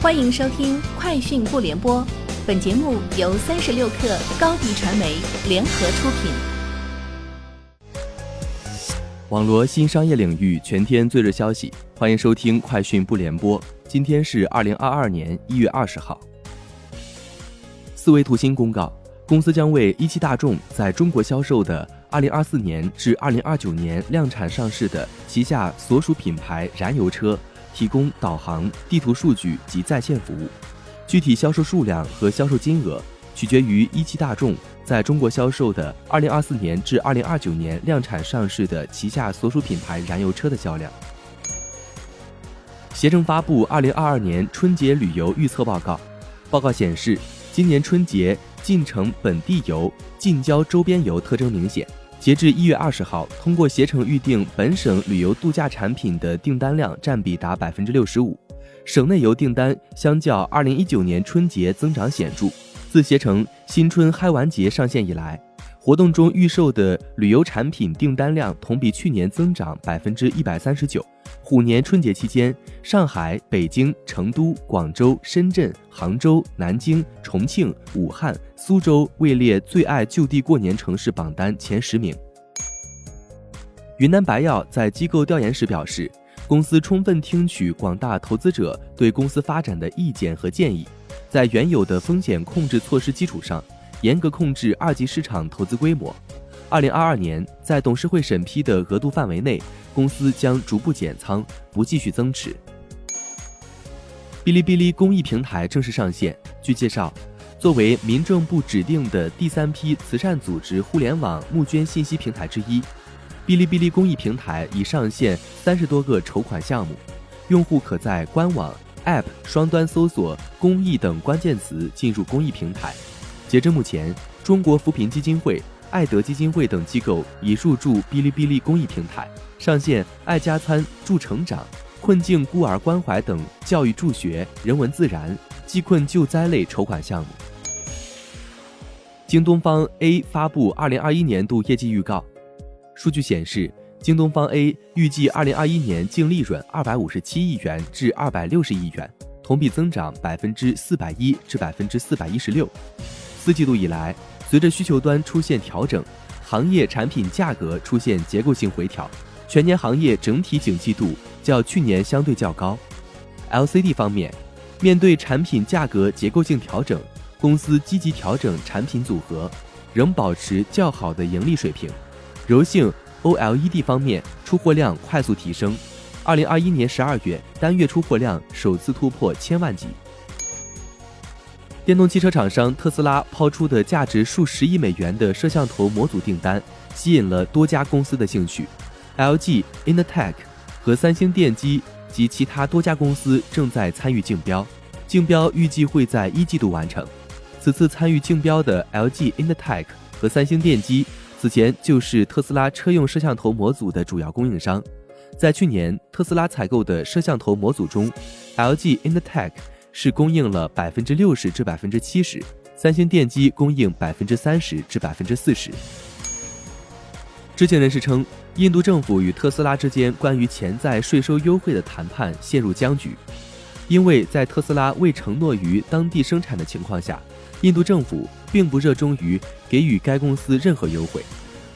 欢迎收听《快讯不联播》，本节目由三十六克高低传媒联合出品。网罗新商业领域全天最热消息，欢迎收听《快讯不联播》。今天是二零二二年一月二十号。思维图新公告，公司将为一汽大众在中国销售的二零二四年至二零二九年量产上市的旗下所属品牌燃油车。提供导航、地图数据及在线服务，具体销售数量和销售金额取决于一汽大众在中国销售的2024年至2029年量产上市的旗下所属品牌燃油车的销量。携程发布2022年春节旅游预测报告，报告显示，今年春节进城本地游、近郊周边游特征明显。截至一月二十号，通过携程预订本省旅游度假产品的订单量占比达百分之六十五，省内游订单相较二零一九年春节增长显著。自携程新春嗨玩节上线以来，活动中预售的旅游产品订单量同比去年增长百分之一百三十九。虎年春节期间，上海、北京、成都、广州、深圳、杭州、南京、重庆、武汉、苏州位列最爱就地过年城市榜单前十名。云南白药在机构调研时表示，公司充分听取广大投资者对公司发展的意见和建议，在原有的风险控制措施基础上，严格控制二级市场投资规模。二零二二年，在董事会审批的额度范围内，公司将逐步减仓，不继续增持。哔哩哔哩公益平台正式上线。据介绍，作为民政部指定的第三批慈善组织互联网募捐信息平台之一，哔哩哔哩公益平台已上线三十多个筹款项目，用户可在官网、App 双端搜索“公益”等关键词进入公益平台。截至目前，中国扶贫基金会。爱德基金会等机构已入驻哔哩哔哩公益平台，上线“爱加餐助成长”、“困境孤儿关怀”等教育助学、人文自然、济困救灾类筹款项目。京东方 A 发布二零二一年度业绩预告，数据显示，京东方 A 预计二零二一年净利润二百五十七亿元至二百六十亿元，同比增长百分之四百一至百分之四百一十六四。季度以来。随着需求端出现调整，行业产品价格出现结构性回调，全年行业整体景气度较去年相对较高。LCD 方面，面对产品价格结构性调整，公司积极调整产品组合，仍保持较好的盈利水平。柔性 OLED 方面，出货量快速提升，二零二一年十二月单月出货量首次突破千万级。电动汽车厂商特斯拉抛出的价值数十亿美元的摄像头模组订单，吸引了多家公司的兴趣。LG、Intech 和三星电机及其他多家公司正在参与竞标，竞标预计会在一季度完成。此次参与竞标的 LG、Intech 和三星电机，此前就是特斯拉车用摄像头模组的主要供应商。在去年特斯拉采购的摄像头模组中，LG、Intech。是供应了百分之六十至百分之七十，三星电机供应百分之三十至百分之四十。知情人士称，印度政府与特斯拉之间关于潜在税收优惠的谈判陷入僵局，因为在特斯拉未承诺于当地生产的情况下，印度政府并不热衷于给予该公司任何优惠。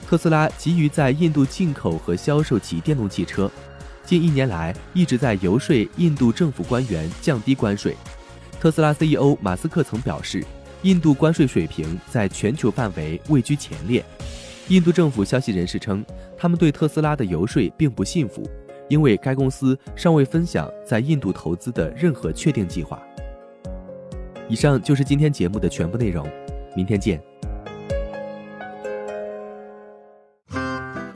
特斯拉急于在印度进口和销售其电动汽车。近一年来一直在游说印度政府官员降低关税。特斯拉 CEO 马斯克曾表示，印度关税水平在全球范围位居前列。印度政府消息人士称，他们对特斯拉的游说并不信服，因为该公司尚未分享在印度投资的任何确定计划。以上就是今天节目的全部内容，明天见。